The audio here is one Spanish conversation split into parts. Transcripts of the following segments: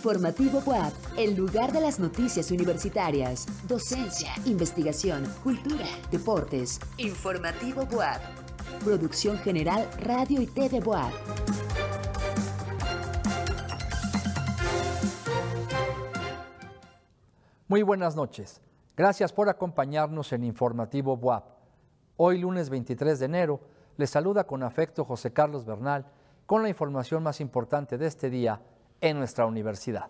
Informativo WAP, el lugar de las noticias universitarias, docencia, investigación, cultura, deportes. Informativo WAP. Producción General Radio y TV WAP. Muy buenas noches. Gracias por acompañarnos en Informativo WAP. Hoy lunes 23 de enero les saluda con afecto José Carlos Bernal con la información más importante de este día en nuestra universidad.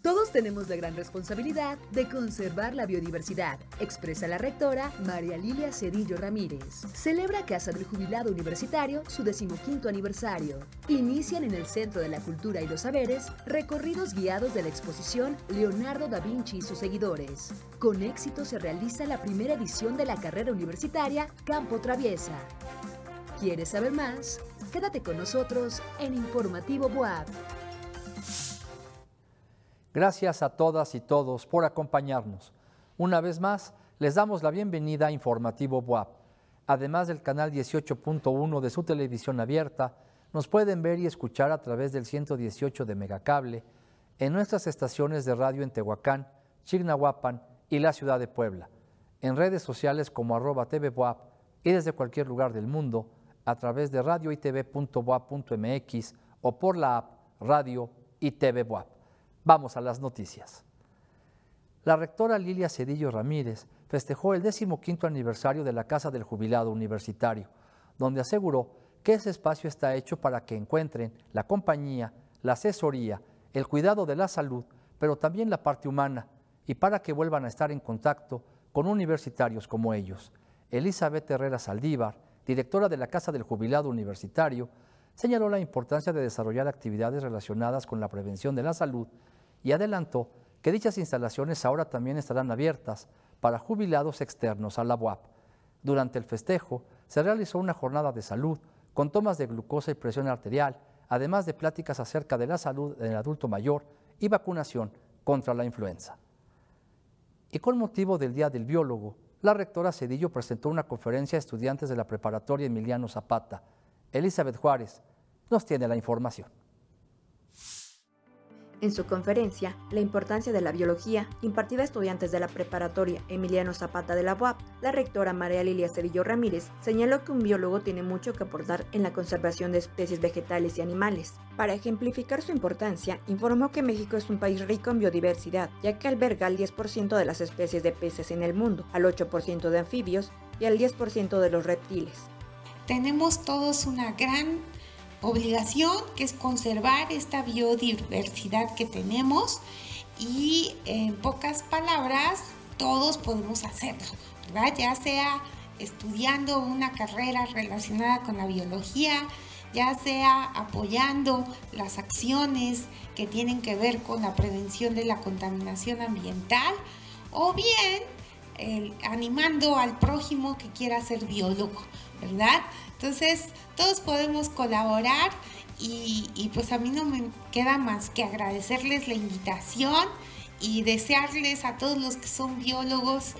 Todos tenemos la gran responsabilidad de conservar la biodiversidad, expresa la rectora María Lilia Cedillo Ramírez. Celebra Casa del Jubilado Universitario su decimoquinto aniversario. Inician en el Centro de la Cultura y los Saberes recorridos guiados de la exposición Leonardo da Vinci y sus seguidores. Con éxito se realiza la primera edición de la carrera universitaria Campo Traviesa. ¿Quieres saber más? Quédate con nosotros en Informativo Boab. Gracias a todas y todos por acompañarnos. Una vez más, les damos la bienvenida a Informativo Boab. Además del canal 18.1 de su televisión abierta, nos pueden ver y escuchar a través del 118 de Megacable en nuestras estaciones de radio en Tehuacán, Chignahuapan y la ciudad de Puebla, en redes sociales como arroba TV y desde cualquier lugar del mundo a través de radioitv.boa.mx o por la app Radio y TV Vamos a las noticias. La rectora Lilia Cedillo Ramírez festejó el 15 aniversario de la Casa del Jubilado Universitario, donde aseguró que ese espacio está hecho para que encuentren la compañía, la asesoría, el cuidado de la salud, pero también la parte humana, y para que vuelvan a estar en contacto con universitarios como ellos. Elizabeth Herrera Saldívar, directora de la Casa del Jubilado Universitario, señaló la importancia de desarrollar actividades relacionadas con la prevención de la salud y adelantó que dichas instalaciones ahora también estarán abiertas para jubilados externos a la UAP. Durante el festejo se realizó una jornada de salud con tomas de glucosa y presión arterial, además de pláticas acerca de la salud del adulto mayor y vacunación contra la influenza. Y con motivo del Día del Biólogo, la rectora Cedillo presentó una conferencia a estudiantes de la preparatoria Emiliano Zapata. Elizabeth Juárez nos tiene la información. En su conferencia, La importancia de la biología, impartida a estudiantes de la preparatoria Emiliano Zapata de la UAP, la rectora María Lilia Cedillo Ramírez señaló que un biólogo tiene mucho que aportar en la conservación de especies vegetales y animales. Para ejemplificar su importancia, informó que México es un país rico en biodiversidad, ya que alberga el 10% de las especies de peces en el mundo, al 8% de anfibios y al 10% de los reptiles. Tenemos todos una gran obligación que es conservar esta biodiversidad que tenemos y en pocas palabras todos podemos hacerlo, ¿verdad? Ya sea estudiando una carrera relacionada con la biología, ya sea apoyando las acciones que tienen que ver con la prevención de la contaminación ambiental o bien animando al prójimo que quiera ser biólogo, ¿verdad? Entonces, todos podemos colaborar y, pues a mí no me queda más que agradecerles la invitación y desearles a todos los que son biólogos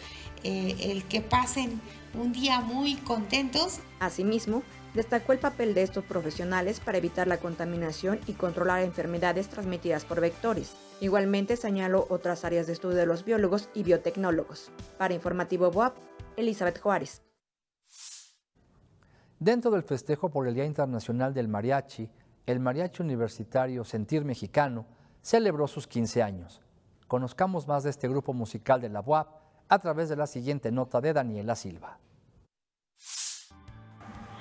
eh, el que pasen un día muy contentos. Asimismo, destacó el papel de estos profesionales para evitar la contaminación y controlar enfermedades transmitidas por vectores. Igualmente señaló otras áreas de estudio de los biólogos y biotecnólogos. Para Informativo BOAP, Elizabeth Juárez. Dentro del festejo por el Día Internacional del Mariachi, el Mariachi Universitario Sentir Mexicano celebró sus 15 años. Conozcamos más de este grupo musical de la UAP a través de la siguiente nota de Daniela Silva.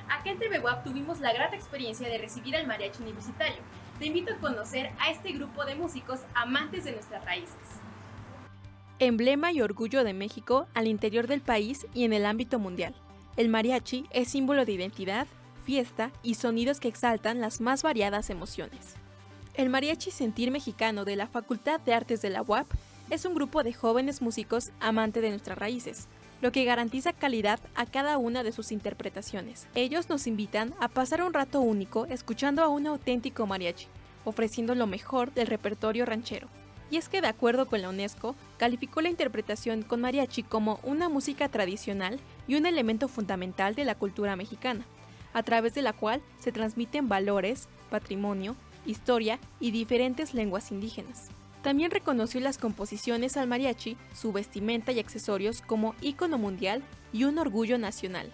Aquí en TV UAP tuvimos la grata experiencia de recibir al Mariachi Universitario. Te invito a conocer a este grupo de músicos amantes de nuestras raíces. Emblema y orgullo de México al interior del país y en el ámbito mundial. El mariachi es símbolo de identidad, fiesta y sonidos que exaltan las más variadas emociones. El Mariachi Sentir Mexicano de la Facultad de Artes de la UAP es un grupo de jóvenes músicos amante de nuestras raíces, lo que garantiza calidad a cada una de sus interpretaciones. Ellos nos invitan a pasar un rato único escuchando a un auténtico mariachi, ofreciendo lo mejor del repertorio ranchero. Y es que de acuerdo con la UNESCO, calificó la interpretación con mariachi como una música tradicional y un elemento fundamental de la cultura mexicana, a través de la cual se transmiten valores, patrimonio historia y diferentes lenguas indígenas. También reconoció las composiciones al mariachi, su vestimenta y accesorios como ícono mundial y un orgullo nacional.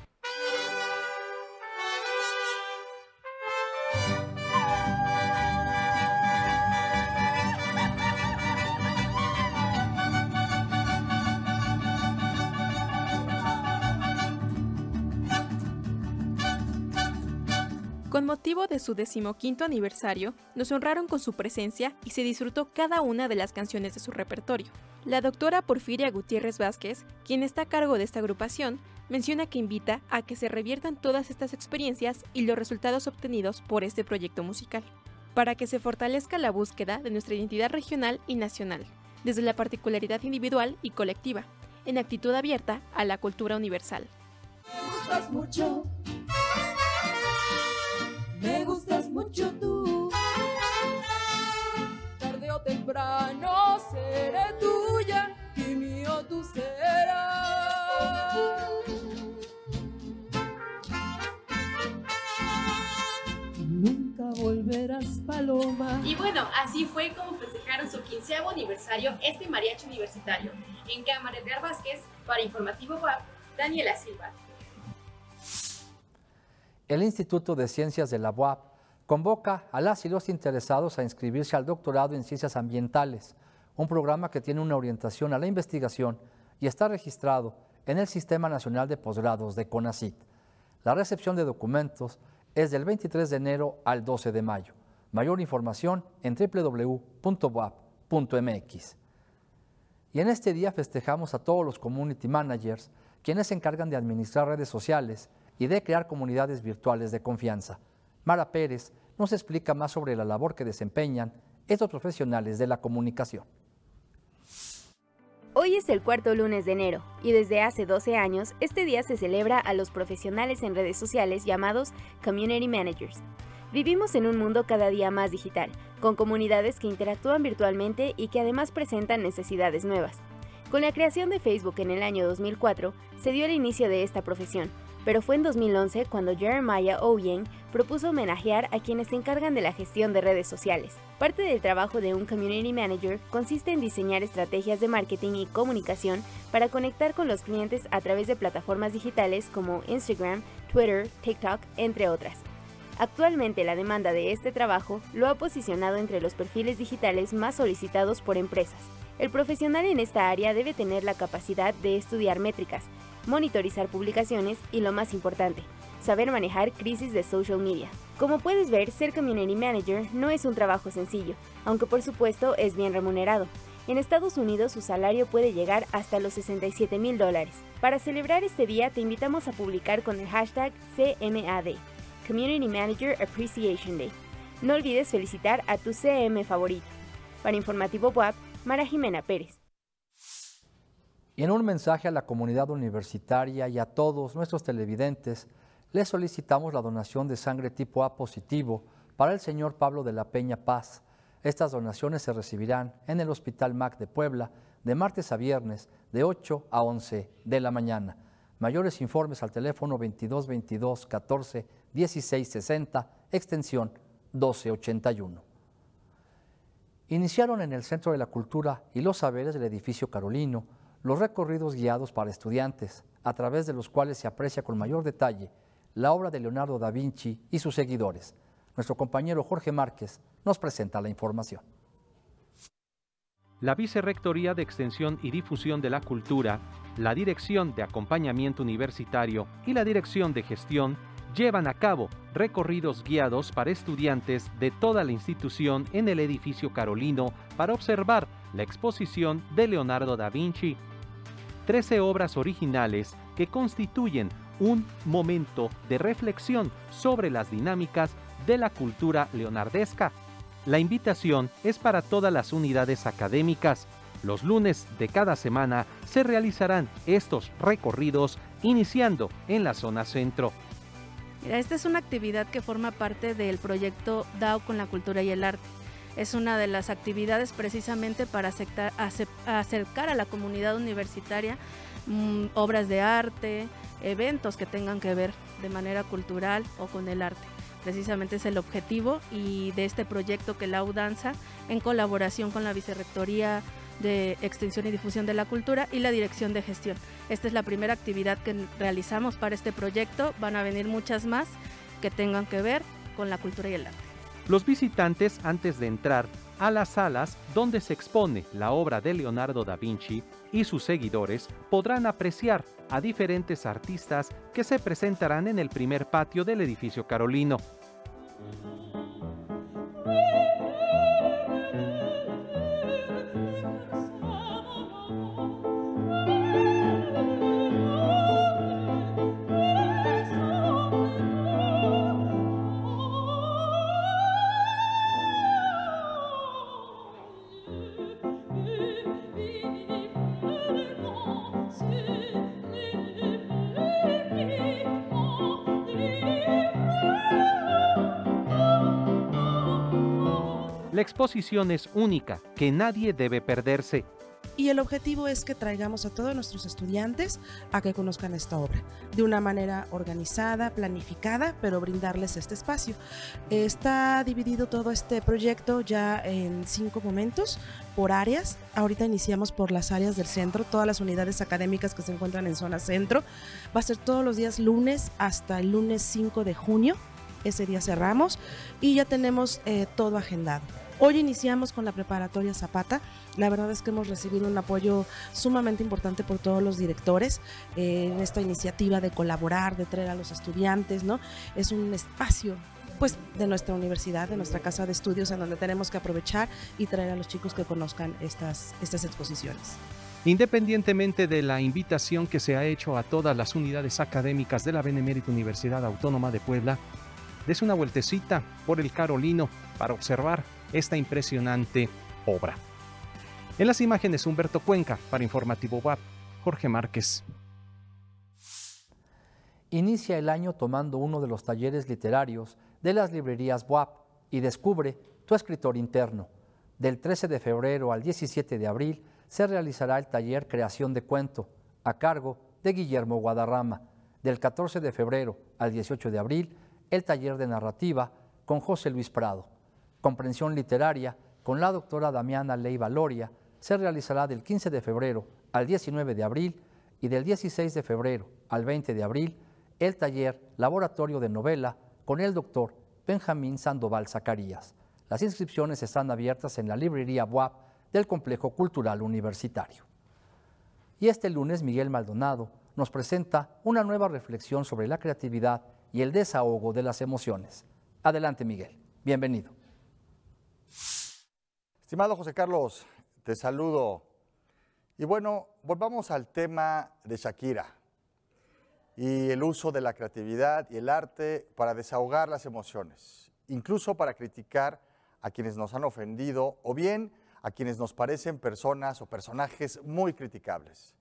De su decimoquinto aniversario, nos honraron con su presencia y se disfrutó cada una de las canciones de su repertorio. La doctora Porfiria Gutiérrez Vázquez, quien está a cargo de esta agrupación, menciona que invita a que se reviertan todas estas experiencias y los resultados obtenidos por este proyecto musical, para que se fortalezca la búsqueda de nuestra identidad regional y nacional, desde la particularidad individual y colectiva, en actitud abierta a la cultura universal. Tú. Tarde o temprano seré tuya y mío tú serás. Nunca volverás, Paloma. Y bueno, así fue como festejaron su quinceavo aniversario este mariachi universitario. En cámara de Vázquez, para Informativo WAP, Daniela Silva. el Instituto de Ciencias de la UAP convoca a las y los interesados a inscribirse al doctorado en Ciencias Ambientales, un programa que tiene una orientación a la investigación y está registrado en el Sistema Nacional de Posgrados de CONACIT. La recepción de documentos es del 23 de enero al 12 de mayo. Mayor información en www.boap.mx. Y en este día festejamos a todos los community managers, quienes se encargan de administrar redes sociales y de crear comunidades virtuales de confianza. Mara Pérez nos explica más sobre la labor que desempeñan estos profesionales de la comunicación. Hoy es el cuarto lunes de enero y desde hace 12 años este día se celebra a los profesionales en redes sociales llamados Community Managers. Vivimos en un mundo cada día más digital, con comunidades que interactúan virtualmente y que además presentan necesidades nuevas. Con la creación de Facebook en el año 2004, se dio el inicio de esta profesión, pero fue en 2011 cuando Jeremiah Oyen propuso homenajear a quienes se encargan de la gestión de redes sociales. Parte del trabajo de un Community Manager consiste en diseñar estrategias de marketing y comunicación para conectar con los clientes a través de plataformas digitales como Instagram, Twitter, TikTok, entre otras. Actualmente la demanda de este trabajo lo ha posicionado entre los perfiles digitales más solicitados por empresas. El profesional en esta área debe tener la capacidad de estudiar métricas, monitorizar publicaciones y lo más importante, saber manejar crisis de social media. Como puedes ver, ser Community Manager no es un trabajo sencillo, aunque por supuesto es bien remunerado. En Estados Unidos su salario puede llegar hasta los 67 mil dólares. Para celebrar este día te invitamos a publicar con el hashtag CMAD, Community Manager Appreciation Day. No olvides felicitar a tu CM favorito. Para Informativo WAP, Mara Jimena Pérez. Y en un mensaje a la comunidad universitaria y a todos nuestros televidentes, les solicitamos la donación de sangre tipo A positivo para el señor Pablo de la Peña Paz. Estas donaciones se recibirán en el Hospital MAC de Puebla de martes a viernes de 8 a 11 de la mañana. Mayores informes al teléfono 22 22 14 16 60, extensión 1281. Iniciaron en el Centro de la Cultura y los Saberes del edificio Carolino los recorridos guiados para estudiantes, a través de los cuales se aprecia con mayor detalle la obra de Leonardo da Vinci y sus seguidores. Nuestro compañero Jorge Márquez nos presenta la información. La Vicerrectoría de Extensión y Difusión de la Cultura, la Dirección de Acompañamiento Universitario y la Dirección de Gestión llevan a cabo recorridos guiados para estudiantes de toda la institución en el edificio Carolino para observar la exposición de Leonardo da Vinci 13 obras originales que constituyen un momento de reflexión sobre las dinámicas de la cultura leonardesca. La invitación es para todas las unidades académicas. Los lunes de cada semana se realizarán estos recorridos iniciando en la zona centro. esta es una actividad que forma parte del proyecto DAO con la cultura y el arte es una de las actividades precisamente para acercar a la comunidad universitaria mm, obras de arte, eventos que tengan que ver de manera cultural o con el arte. precisamente es el objetivo y de este proyecto que la UDANZA, en colaboración con la Vicerrectoría de Extensión y Difusión de la Cultura y la Dirección de Gestión. Esta es la primera actividad que realizamos para este proyecto, van a venir muchas más que tengan que ver con la cultura y el arte. Los visitantes antes de entrar a las salas donde se expone la obra de Leonardo da Vinci y sus seguidores podrán apreciar a diferentes artistas que se presentarán en el primer patio del edificio carolino. Exposición es única, que nadie debe perderse. Y el objetivo es que traigamos a todos nuestros estudiantes a que conozcan esta obra de una manera organizada, planificada, pero brindarles este espacio. Está dividido todo este proyecto ya en cinco momentos por áreas. Ahorita iniciamos por las áreas del centro, todas las unidades académicas que se encuentran en zona centro. Va a ser todos los días lunes hasta el lunes 5 de junio. Ese día cerramos y ya tenemos eh, todo agendado. Hoy iniciamos con la preparatoria Zapata. La verdad es que hemos recibido un apoyo sumamente importante por todos los directores eh, en esta iniciativa de colaborar, de traer a los estudiantes, ¿no? Es un espacio pues de nuestra universidad, de nuestra casa de estudios en donde tenemos que aprovechar y traer a los chicos que conozcan estas, estas exposiciones. Independientemente de la invitación que se ha hecho a todas las unidades académicas de la Benemérita Universidad Autónoma de Puebla, des una vueltecita por el Carolino para observar esta impresionante obra. En las imágenes Humberto Cuenca para Informativo WAP, Jorge Márquez. Inicia el año tomando uno de los talleres literarios de las librerías WAP y descubre tu escritor interno. Del 13 de febrero al 17 de abril se realizará el taller Creación de Cuento a cargo de Guillermo Guadarrama. Del 14 de febrero al 18 de abril, el taller de narrativa con José Luis Prado. Comprensión literaria con la doctora Damiana Leiva Loria se realizará del 15 de febrero al 19 de abril y del 16 de febrero al 20 de abril el taller Laboratorio de Novela con el doctor Benjamín Sandoval Zacarías. Las inscripciones están abiertas en la librería WAP del Complejo Cultural Universitario. Y este lunes Miguel Maldonado nos presenta una nueva reflexión sobre la creatividad y el desahogo de las emociones. Adelante Miguel, bienvenido. Estimado José Carlos, te saludo. Y bueno, volvamos al tema de Shakira y el uso de la creatividad y el arte para desahogar las emociones, incluso para criticar a quienes nos han ofendido o bien a quienes nos parecen personas o personajes muy criticables.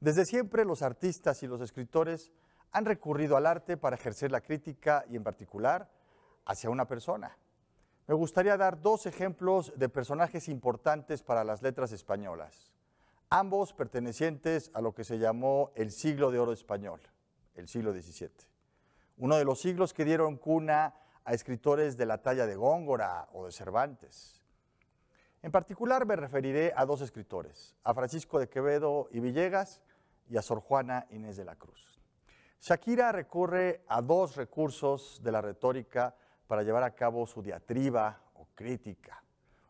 Desde siempre los artistas y los escritores han recurrido al arte para ejercer la crítica y en particular hacia una persona. Me gustaría dar dos ejemplos de personajes importantes para las letras españolas, ambos pertenecientes a lo que se llamó el siglo de oro español, el siglo XVII. Uno de los siglos que dieron cuna a escritores de la talla de Góngora o de Cervantes. En particular me referiré a dos escritores, a Francisco de Quevedo y Villegas y a Sor Juana Inés de la Cruz. Shakira recurre a dos recursos de la retórica para llevar a cabo su diatriba o crítica.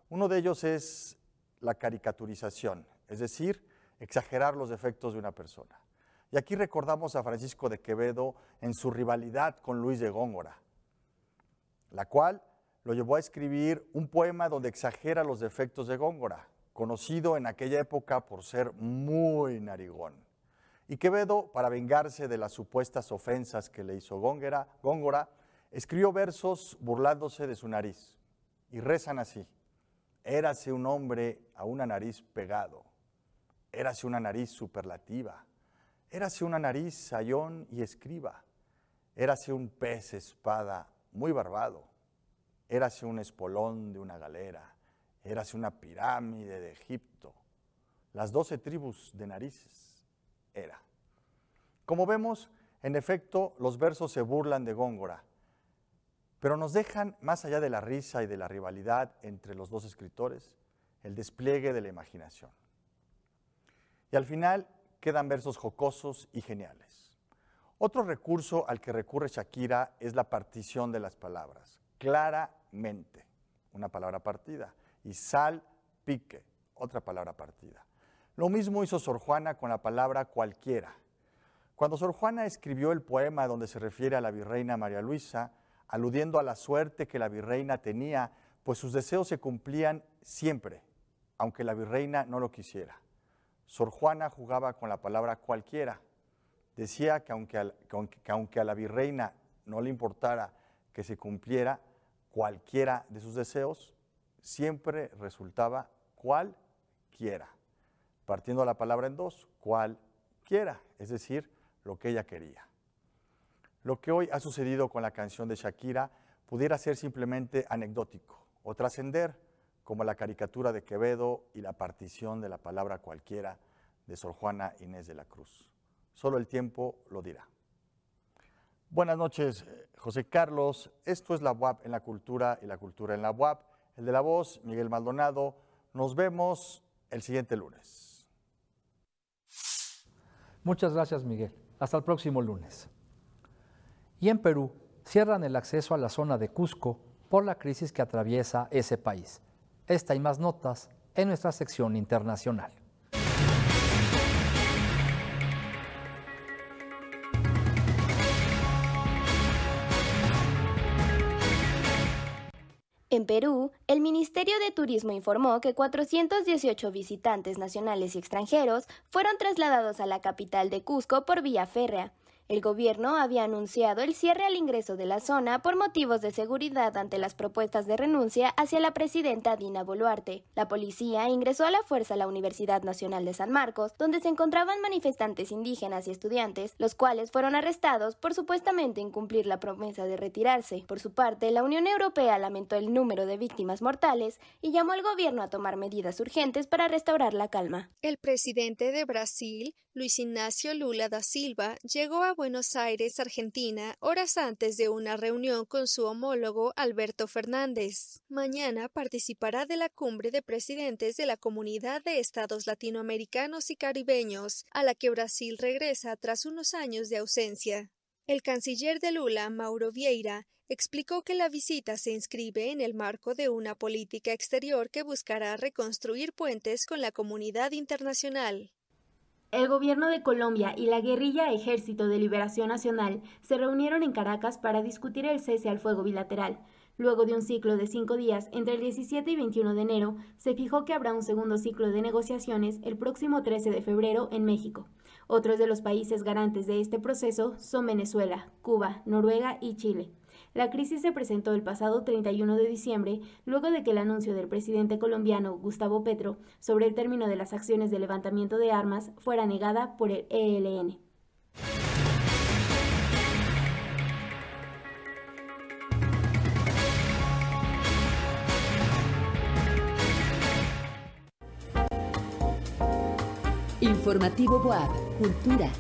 Uno de ellos es la caricaturización, es decir, exagerar los defectos de una persona. Y aquí recordamos a Francisco de Quevedo en su rivalidad con Luis de Góngora, la cual lo llevó a escribir un poema donde exagera los defectos de Góngora, conocido en aquella época por ser muy narigón. Y Quevedo, para vengarse de las supuestas ofensas que le hizo Góngora, escribió versos burlándose de su nariz y rezan así. Érase un hombre a una nariz pegado, érase una nariz superlativa, érase una nariz sayón y escriba, érase un pez espada muy barbado, érase un espolón de una galera, érase una pirámide de Egipto, las doce tribus de narices, era. Como vemos, en efecto, los versos se burlan de Góngora, pero nos dejan, más allá de la risa y de la rivalidad entre los dos escritores, el despliegue de la imaginación. Y al final quedan versos jocosos y geniales. Otro recurso al que recurre Shakira es la partición de las palabras, claramente, una palabra partida, y sal, pique, otra palabra partida. Lo mismo hizo Sor Juana con la palabra cualquiera. Cuando Sor Juana escribió el poema donde se refiere a la virreina María Luisa, aludiendo a la suerte que la virreina tenía, pues sus deseos se cumplían siempre, aunque la virreina no lo quisiera. Sor Juana jugaba con la palabra cualquiera. Decía que aunque, a, la virreina no le importara que se cumpliera cualquiera de sus deseos, siempre resultaba cualquiera, partiendo la palabra en dos, cualquiera, es decir, lo que ella quería. Lo que hoy ha sucedido con la canción de Shakira pudiera ser simplemente anecdótico o trascender como la caricatura de Quevedo y la partición de la palabra cualquiera de Sor Juana Inés de la Cruz. Solo el tiempo lo dirá. Buenas noches, José Carlos. Esto es la UAP en la cultura y la cultura en la UAP. El de la voz, Miguel Maldonado. Nos vemos el siguiente lunes. Muchas gracias, Miguel. Hasta el próximo lunes. Y en Perú cierran el acceso a la zona de Cusco por la crisis que atraviesa ese país. Esta y más notas en nuestra sección internacional. En Perú, el Ministerio de Turismo informó que 418 visitantes nacionales y extranjeros fueron trasladados a la capital de Cusco por vía férrea, el gobierno había anunciado el cierre al ingreso de la zona por motivos de seguridad ante las propuestas de renuncia hacia la presidenta Dina Boluarte. La policía ingresó a la fuerza a la Universidad Nacional de San Marcos, donde se encontraban manifestantes indígenas y estudiantes, los cuales fueron arrestados por supuestamente incumplir la promesa de retirarse. Por su parte, la Unión Europea lamentó el número de víctimas mortales y llamó al gobierno a tomar medidas urgentes para restaurar la calma. El presidente de Brasil, Luis Ignacio Lula da Silva, llegó a Buenos Aires, Argentina, horas antes de una reunión con su homólogo Alberto Fernández. Mañana participará de la cumbre de presidentes de la Comunidad de Estados Latinoamericanos y Caribeños, a la que Brasil regresa tras unos años de ausencia. El canciller de Lula, Mauro Vieira, explicó que la visita se inscribe en el marco de una política exterior que buscará reconstruir puentes con la comunidad internacional. El gobierno de Colombia y la guerrilla Ejército de Liberación Nacional se reunieron en Caracas para discutir el cese al fuego bilateral. Luego de un ciclo de cinco días entre el 17 y 21 de enero, se fijó que habrá un segundo ciclo de negociaciones el próximo 13 de febrero en México. Otros de los países garantes de este proceso son Venezuela, Cuba, Noruega y Chile. La crisis se presentó el pasado 31 de diciembre, luego de que el anuncio del presidente colombiano Gustavo Petro sobre el término de las acciones de levantamiento de armas fuera negada por el ELN. Informativo Boab, Cultura.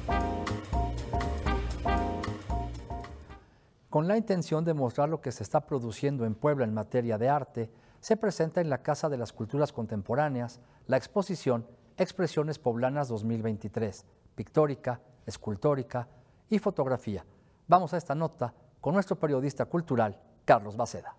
Con la intención de mostrar lo que se está produciendo en Puebla en materia de arte, se presenta en la Casa de las Culturas Contemporáneas la exposición Expresiones Poblanas 2023, pictórica, escultórica y fotografía. Vamos a esta nota con nuestro periodista cultural, Carlos Baceda.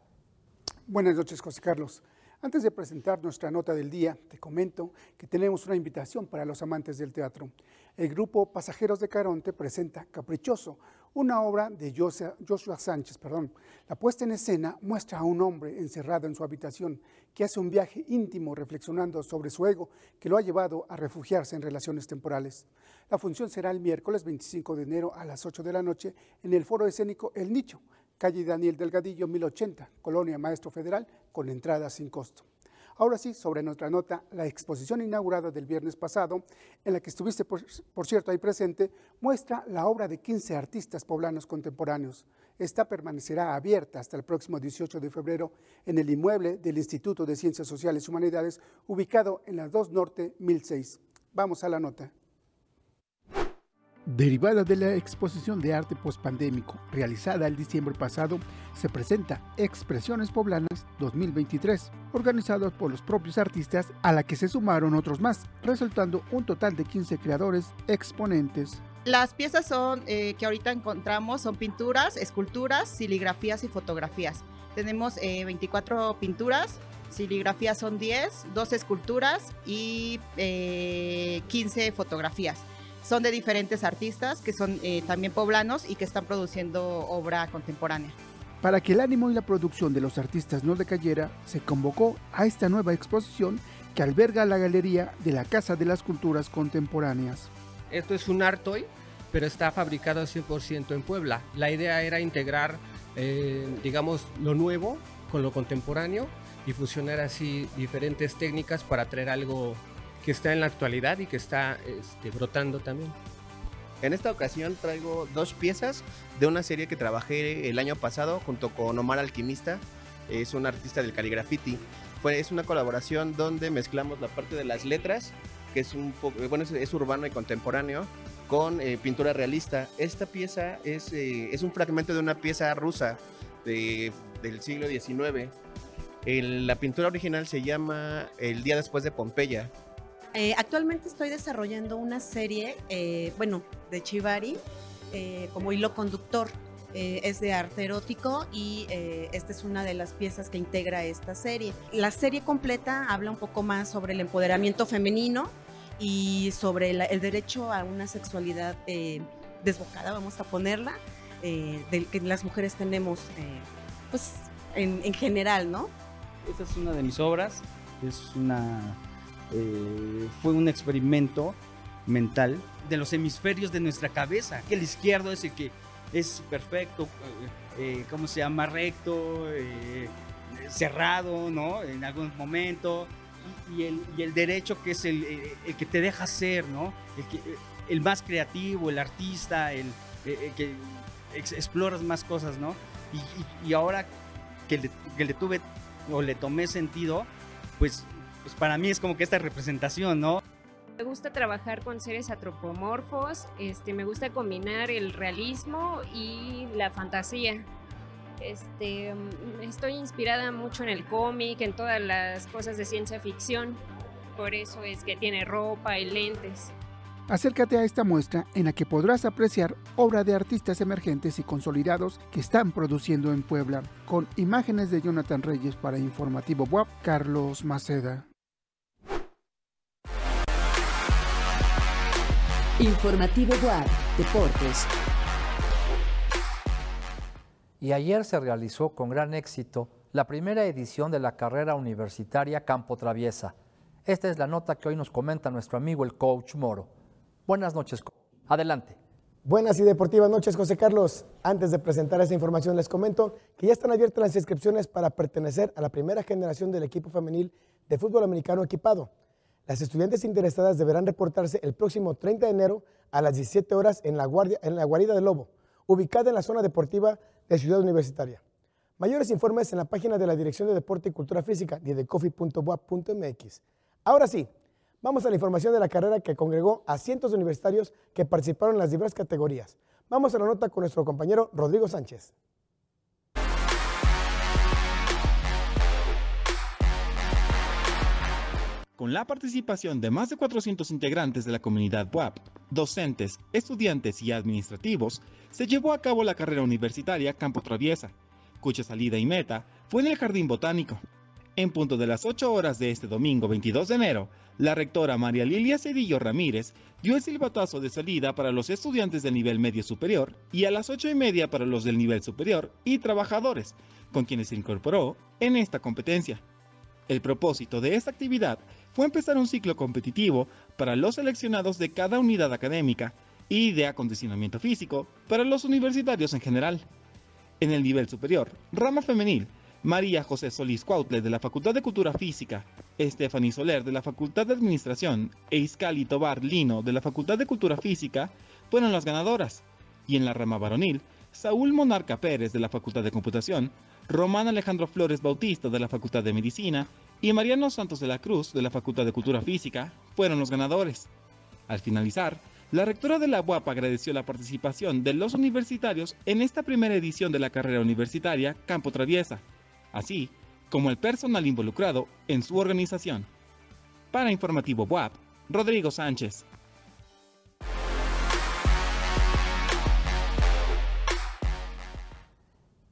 Buenas noches, José Carlos. Antes de presentar nuestra nota del día, te comento que tenemos una invitación para los amantes del teatro. El grupo Pasajeros de Caronte presenta Caprichoso, una obra de Joshua Sánchez. Perdón. La puesta en escena muestra a un hombre encerrado en su habitación que hace un viaje íntimo reflexionando sobre su ego que lo ha llevado a refugiarse en relaciones temporales. La función será el miércoles 25 de enero a las 8 de la noche en el foro escénico El Nicho, calle Daniel Delgadillo 1080, Colonia Maestro Federal, con entrada sin costo. Ahora sí, sobre nuestra nota, la exposición inaugurada del viernes pasado, en la que estuviste, por, cierto, ahí presente, muestra la obra de 15 artistas poblanos contemporáneos. Esta permanecerá abierta hasta el próximo 18 de febrero en el inmueble del Instituto de Ciencias Sociales y Humanidades, ubicado en la 2 Norte 1006. Vamos a la nota. Derivada de la exposición de arte pospandémico realizada el diciembre pasado, se presenta Expresiones Poblanas 2023, organizado por los propios artistas, a la que se sumaron otros más, resultando un total de 15 creadores exponentes. Las piezas son eh, que ahorita encontramos son pinturas, esculturas, siligrafías y fotografías. Tenemos eh, 24 pinturas, siligrafías son 10, 2 esculturas y eh, 15 fotografías son de diferentes artistas que son eh, también poblanos y que están produciendo obra contemporánea. Para que el ánimo y la producción de los artistas no decayera, se convocó a esta nueva exposición que alberga la galería de la Casa de las Culturas Contemporáneas. Esto es un Artoy, pero está fabricado 100% en Puebla. La idea era integrar, eh, digamos, lo nuevo con lo contemporáneo y fusionar así diferentes técnicas para traer algo que está en la actualidad y que está este, brotando también. En esta ocasión traigo dos piezas de una serie que trabajé el año pasado junto con Omar Alquimista, es un artista del caligrafiti. Es una colaboración donde mezclamos la parte de las letras, que es urbano y contemporáneo, con eh, pintura realista. Esta pieza es, eh, es un fragmento de una pieza rusa de, del siglo XIX. El, la pintura original se llama El día después de Pompeya. Eh, actualmente estoy desarrollando una serie, eh, bueno, de Chivari eh, como hilo conductor. es de arte erótico y esta es una de las piezas que integra esta serie. La serie completa habla un poco más sobre el empoderamiento femenino y sobre el derecho a una sexualidad desbocada, vamos a ponerla, del que las mujeres tenemos, pues, en, en general, ¿no? Esta es una de mis obras, es una eh, fue un experimento mental de los hemisferios de nuestra cabeza. El izquierdo es el que es perfecto, eh, eh ¿cómo se llama? Recto, eh, cerrado, ¿no? En algún momento. Y, el, derecho que es el, que te deja ser, ¿no? El, que, más creativo, el artista, el, que exploras más cosas, ¿no? Y, ahora que que le tuve o le tomé sentido, pues pues para mí es como que esta representación, ¿no? Me gusta trabajar con seres antropomorfos, este, me gusta combinar el realismo y la fantasía. Este, estoy inspirada mucho en el cómic, en todas las cosas de ciencia ficción, por eso es que tiene ropa y lentes. Acércate a esta muestra en la que podrás apreciar obra de artistas emergentes y consolidados que están produciendo en Puebla, con imágenes de Jonathan Reyes para Informativo Web, Carlos Maceda. Informativo WAP, Deportes. Y ayer se realizó con gran éxito la primera edición de la carrera universitaria Campo Traviesa. Esta es la nota que hoy nos comenta nuestro amigo el coach Moro. Buenas noches, adelante. Buenas y deportivas noches, José Carlos. Antes de presentar esta información, les comento que ya están abiertas las inscripciones para pertenecer a la primera generación del equipo femenil de fútbol americano equipado. Las estudiantes interesadas deberán reportarse el próximo 30 de enero a las 17 horas en la, guardia, en la guarida del Lobo, ubicada en la zona deportiva de Ciudad Universitaria. Mayores informes en la página de la Dirección de Deporte y Cultura Física, didecofi.boa.mx. Ahora sí, vamos a la información de la carrera que congregó a cientos de universitarios que participaron en las diversas categorías. Vamos a la nota con nuestro compañero Rodrigo Sánchez. Con la participación de más de 400 integrantes de la comunidad WAP, docentes, estudiantes y administrativos, se llevó a cabo la carrera universitaria Campo Traviesa, cuya salida y meta fue en el Jardín Botánico. En punto de las 8 horas de este domingo 22 de enero, la rectora María Lilia Cedillo Ramírez dio el silbatazo de salida para los estudiantes del nivel medio superior y a las 8 y media para los del nivel superior y trabajadores, con quienes se incorporó en esta competencia. El propósito de esta actividad fue empezar un ciclo competitivo para los seleccionados de cada unidad académica y de acondicionamiento físico para los universitarios en general. En el nivel superior, rama femenil, María José Solís Cuautle de la Facultad de Cultura Física, Stephanie Soler de la Facultad de Administración e Iscali Tobar Lino de la Facultad de Cultura Física fueron las ganadoras. Y en la rama varonil, Saúl Monarca Pérez de la Facultad de Computación, Román Alejandro Flores Bautista de la Facultad de Medicina y Mariano Santos de la Cruz de la Facultad de Cultura Física fueron los ganadores. Al finalizar, La rectora de la UAP agradeció la participación de los universitarios en esta primera edición de la carrera universitaria Campo Traviesa, así como el personal involucrado en su organización. Para Informativo WAP, Rodrigo Sánchez.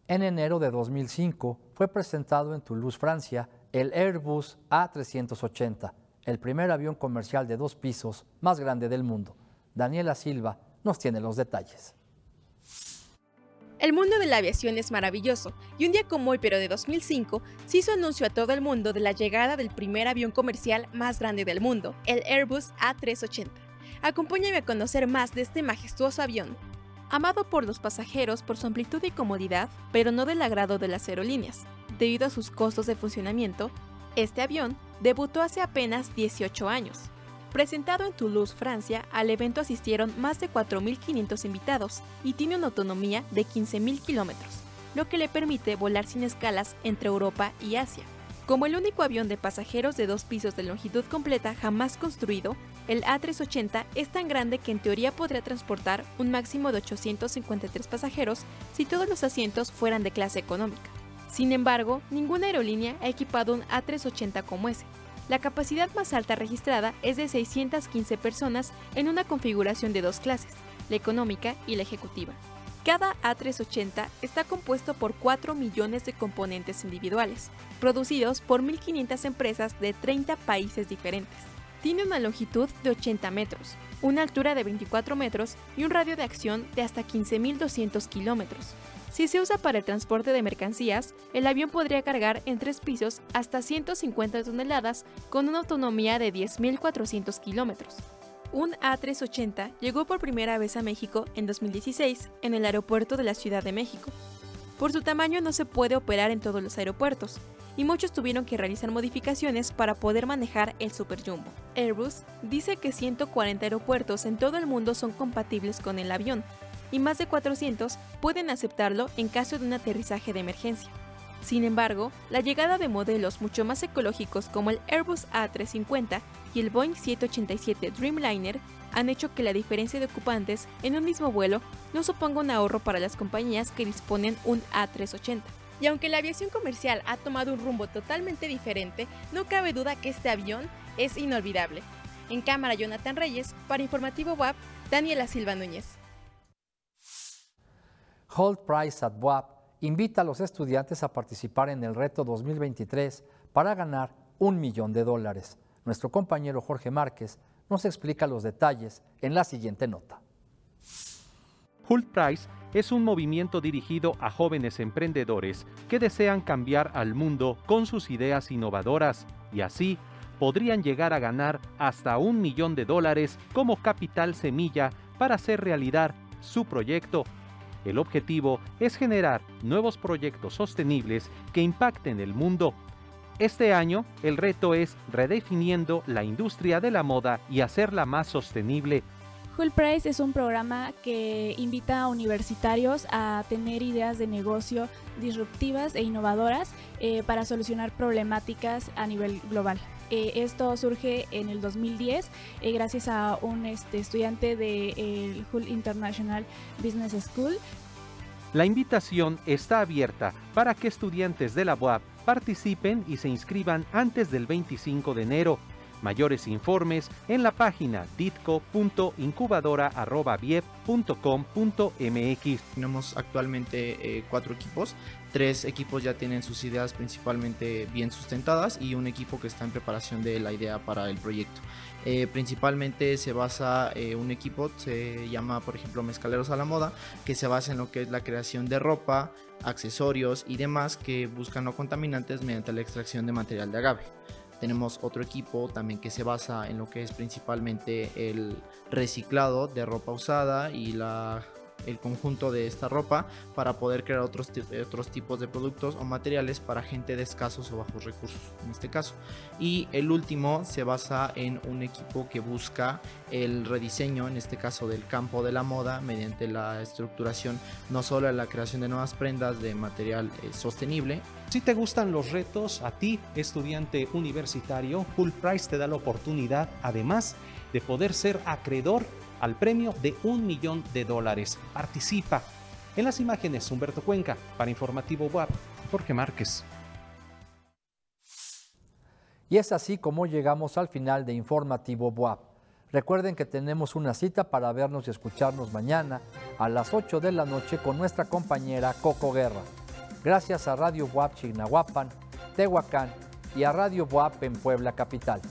En enero de 2005 fue presentado en Toulouse, Francia, el Airbus A380, el primer avión comercial de dos pisos más grande del mundo. Daniela Silva nos tiene los detalles. El mundo de la aviación es maravilloso, y un día como hoy, pero de 2005, se hizo anuncio a todo el mundo de la llegada del primer avión comercial más grande del mundo, el Airbus A380. Acompáñame a conocer más de este majestuoso avión, amado por los pasajeros por su amplitud y comodidad, pero no del agrado de las aerolíneas. Debido a sus costos de funcionamiento, este avión debutó hace apenas 18 años. Presentado en Toulouse, Francia, al evento asistieron más de 4.500 invitados y tiene una autonomía de 15.000 kilómetros, lo que le permite volar sin escalas entre Europa y Asia. Como el único avión de pasajeros de dos pisos de longitud completa jamás construido, el A380 es tan grande que en teoría podría transportar un máximo de 853 pasajeros si todos los asientos fueran de clase económica. Sin embargo, ninguna aerolínea ha equipado un A380 como ese. La capacidad más alta registrada es de 615 personas en una configuración de dos clases, la económica y la ejecutiva. Cada A380 está compuesto por 4 millones de componentes individuales, producidos por 1.500 empresas de 30 países diferentes. Tiene una longitud de 80 metros, una altura de 24 metros y un radio de acción de hasta 15.200 kilómetros. Si se usa para el transporte de mercancías, el avión podría cargar en tres pisos hasta 150 toneladas con una autonomía de 10.400 kilómetros. Un A380 llegó por primera vez a México en 2016 en el aeropuerto de la Ciudad de México. Por su tamaño no se puede operar en todos los aeropuertos, y muchos tuvieron que realizar modificaciones para poder manejar el Super Jumbo. Airbus dice que 140 aeropuertos en todo el mundo son compatibles con el avión, y más de 400 pueden aceptarlo en caso de un aterrizaje de emergencia. Sin embargo, la llegada de modelos mucho más ecológicos como el Airbus A350 y el Boeing 787 Dreamliner han hecho que la diferencia de ocupantes en un mismo vuelo no suponga un ahorro para las compañías que disponen un A380. Y aunque la aviación comercial ha tomado un rumbo totalmente diferente, no cabe duda que este avión es inolvidable. En cámara Jonathan Reyes, para Informativo WAP, Daniela Silva Núñez. Hold Price at WAP invita a los estudiantes a participar en el reto 2023 para ganar un millón de dólares. Nuestro compañero Jorge Márquez nos explica los detalles en la siguiente nota. Hult Price es un movimiento dirigido a jóvenes emprendedores que desean cambiar al mundo con sus ideas innovadoras y así podrían llegar a ganar hasta un millón de dólares como capital semilla para hacer realidad su proyecto el objetivo es generar nuevos proyectos sostenibles que impacten el mundo. Este año, el reto es redefiniendo la industria de la moda y hacerla más sostenible. Full Price es un programa que invita a universitarios a tener ideas de negocio disruptivas e innovadoras eh, para solucionar problemáticas a nivel global. Eh, esto surge en el 2010 eh, gracias a un este, estudiante de eh, Hull International Business School. La invitación está abierta para que estudiantes de la UAP participen y se inscriban antes del 25 de enero. Mayores informes en la página ditco.incubadora.com.mx. Tenemos actualmente cuatro equipos Tres equipos ya tienen sus ideas principalmente bien sustentadas y un equipo que está en preparación de la idea para el proyecto. Eh, principalmente se basa eh, un equipo, se llama por ejemplo Mezcaleros a la Moda, que se basa en lo que es la creación de ropa, accesorios y demás que buscan no contaminantes mediante la extracción de material de agave. Tenemos otro equipo también que se basa en lo que es principalmente el reciclado de ropa usada y la el conjunto de esta ropa para poder crear otros, otros tipos de productos o materiales para gente de escasos o bajos recursos en este caso. Y el último se basa en un equipo que busca el rediseño, en este caso del campo de la moda, mediante la estructuración no solo de la creación de nuevas prendas de material eh, sostenible. Si te gustan los retos, a ti, estudiante universitario, Full Price te da la oportunidad, además de poder ser acreedor al premio de un millón de dólares. Participa. En las imágenes, Humberto Cuenca, para Informativo WAP, Jorge Márquez. Y es así como llegamos al final de Informativo WAP. Recuerden que tenemos una cita para vernos y escucharnos mañana a las 8 de la noche con nuestra compañera Coco Guerra. Gracias a Radio WAP Chignahuapan, Tehuacán y a Radio WAP en Puebla Capital.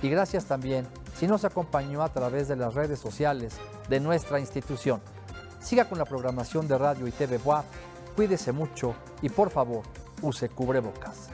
Y gracias también si nos acompañó a través de las redes sociales de nuestra institución. Siga con la programación de Radio y TV WAP, cuídese mucho y por favor use cubrebocas.